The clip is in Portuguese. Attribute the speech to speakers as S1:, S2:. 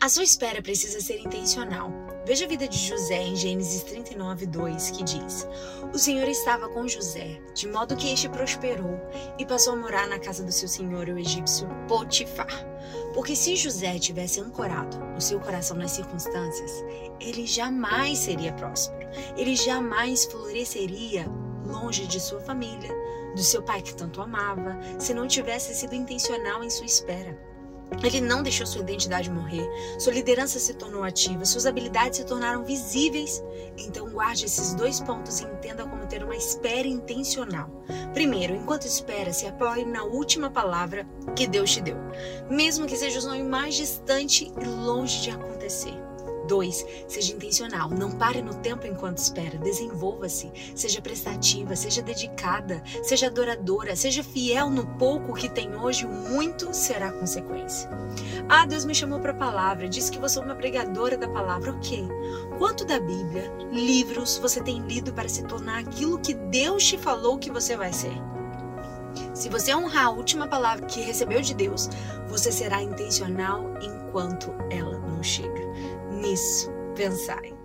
S1: A sua espera precisa ser intencional. Veja a vida de José em Gênesis 39, 2, que diz: O Senhor estava com José, de modo que este prosperou e passou a morar na casa do seu senhor, o egípcio Potifar. Porque se José tivesse ancorado o seu coração nas circunstâncias, ele jamais seria próspero, ele jamais floresceria longe de sua família, do seu pai que tanto amava, se não tivesse sido intencional em sua espera. Ele não deixou sua identidade morrer, sua liderança se tornou ativa, suas habilidades se tornaram visíveis. Então, guarde esses dois pontos e entenda como ter uma espera intencional. Primeiro, enquanto espera, se apoie na última palavra que Deus te deu, mesmo que seja o sonho mais distante e longe de acontecer. 2. Seja intencional. Não pare no tempo enquanto espera. Desenvolva-se. Seja prestativa, seja dedicada, seja adoradora, seja fiel no pouco que tem hoje, o muito será consequência. Ah, Deus me chamou para a palavra, disse que você é uma pregadora da palavra. Ok. Quanto da Bíblia, livros você tem lido para se tornar aquilo que Deus te falou que você vai ser? Se você honrar a última palavra que recebeu de Deus, você será intencional enquanto ela não chega nisso pensai.